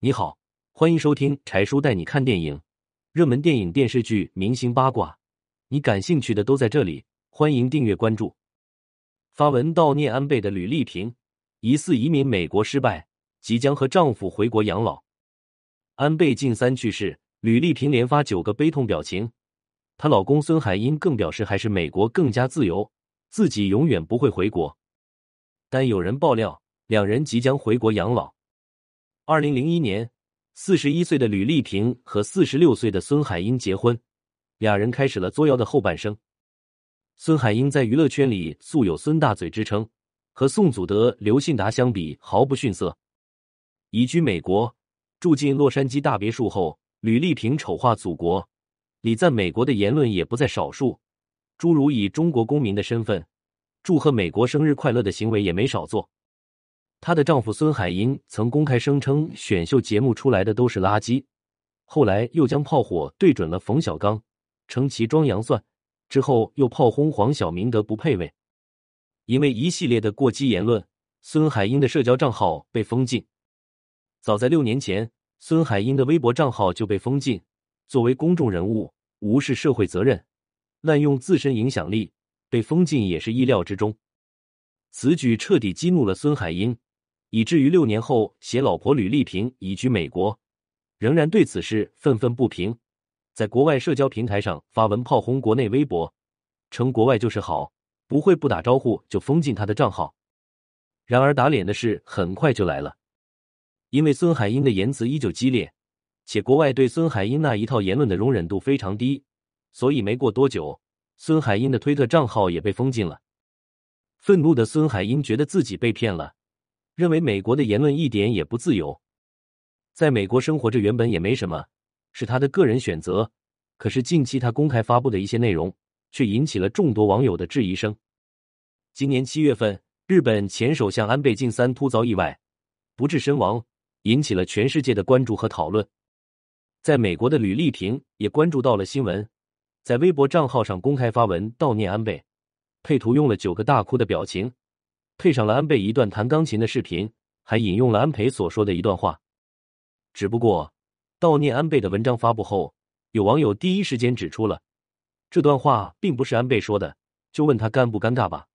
你好，欢迎收听柴叔带你看电影，热门电影、电视剧、明星八卦，你感兴趣的都在这里。欢迎订阅关注。发文悼念安倍的吕丽萍疑似移民美国失败，即将和丈夫回国养老。安倍晋三去世，吕丽萍连发九个悲痛表情。她老公孙海英更表示，还是美国更加自由，自己永远不会回国。但有人爆料，两人即将回国养老。二零零一年，四十一岁的吕丽萍和四十六岁的孙海英结婚，俩人开始了作妖的后半生。孙海英在娱乐圈里素有“孙大嘴”之称，和宋祖德、刘信达相比毫不逊色。移居美国，住进洛杉矶大别墅后，吕丽萍丑化祖国、礼赞美国的言论也不在少数，诸如以中国公民的身份祝贺美国生日快乐的行为也没少做。她的丈夫孙海英曾公开声称，选秀节目出来的都是垃圾。后来又将炮火对准了冯小刚，称其装洋蒜。之后又炮轰黄晓明德不配位。因为一系列的过激言论，孙海英的社交账号被封禁。早在六年前，孙海英的微博账号就被封禁。作为公众人物，无视社会责任，滥用自身影响力，被封禁也是意料之中。此举彻底激怒了孙海英。以至于六年后携老婆吕丽萍移居美国，仍然对此事愤愤不平，在国外社交平台上发文炮轰国内微博，称国外就是好，不会不打招呼就封禁他的账号。然而打脸的事很快就来了，因为孙海英的言辞依旧激烈，且国外对孙海英那一套言论的容忍度非常低，所以没过多久，孙海英的推特账号也被封禁了。愤怒的孙海英觉得自己被骗了。认为美国的言论一点也不自由，在美国生活着原本也没什么，是他的个人选择。可是近期他公开发布的一些内容，却引起了众多网友的质疑声。今年七月份，日本前首相安倍晋三突遭意外，不治身亡，引起了全世界的关注和讨论。在美国的吕丽萍也关注到了新闻，在微博账号上公开发文悼念安倍，配图用了九个大哭的表情。配上了安倍一段弹钢琴的视频，还引用了安倍所说的一段话。只不过，悼念安倍的文章发布后，有网友第一时间指出了这段话并不是安倍说的，就问他尴不尴尬吧。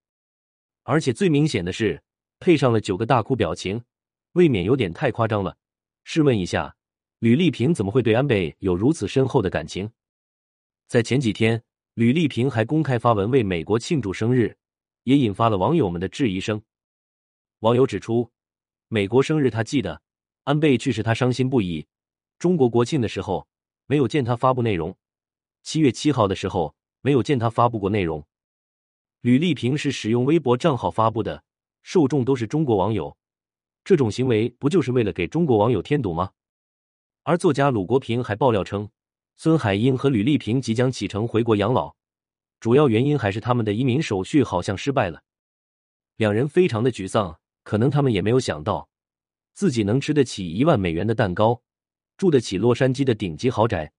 而且最明显的是，配上了九个大哭表情，未免有点太夸张了。试问一下，吕丽萍怎么会对安倍有如此深厚的感情？在前几天，吕丽萍还公开发文为美国庆祝生日。也引发了网友们的质疑声。网友指出，美国生日他记得，安倍去世他伤心不已。中国国庆的时候没有见他发布内容，七月七号的时候没有见他发布过内容。吕丽萍是使用微博账号发布的，受众都是中国网友，这种行为不就是为了给中国网友添堵吗？而作家鲁国平还爆料称，孙海英和吕丽萍即将启程回国养老。主要原因还是他们的移民手续好像失败了，两人非常的沮丧。可能他们也没有想到，自己能吃得起一万美元的蛋糕，住得起洛杉矶的顶级豪宅，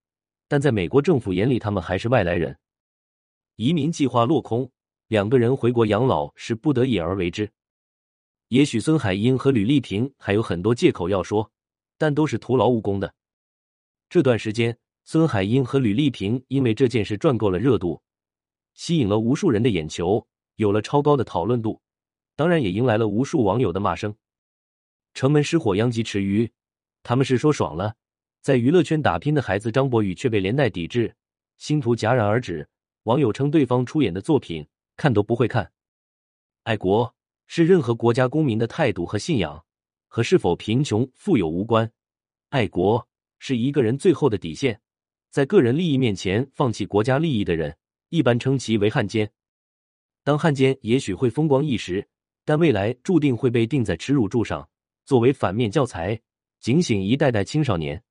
但在美国政府眼里，他们还是外来人。移民计划落空，两个人回国养老是不得已而为之。也许孙海英和吕丽萍还有很多借口要说，但都是徒劳无功的。这段时间，孙海英和吕丽萍因为这件事赚够了热度。吸引了无数人的眼球，有了超高的讨论度，当然也迎来了无数网友的骂声。城门失火殃及池鱼，他们是说爽了。在娱乐圈打拼的孩子张博宇却被连带抵制，星途戛然而止。网友称对方出演的作品看都不会看。爱国是任何国家公民的态度和信仰，和是否贫穷富有无关。爱国是一个人最后的底线，在个人利益面前放弃国家利益的人。一般称其为汉奸。当汉奸也许会风光一时，但未来注定会被钉在耻辱柱上，作为反面教材，警醒一代代青少年。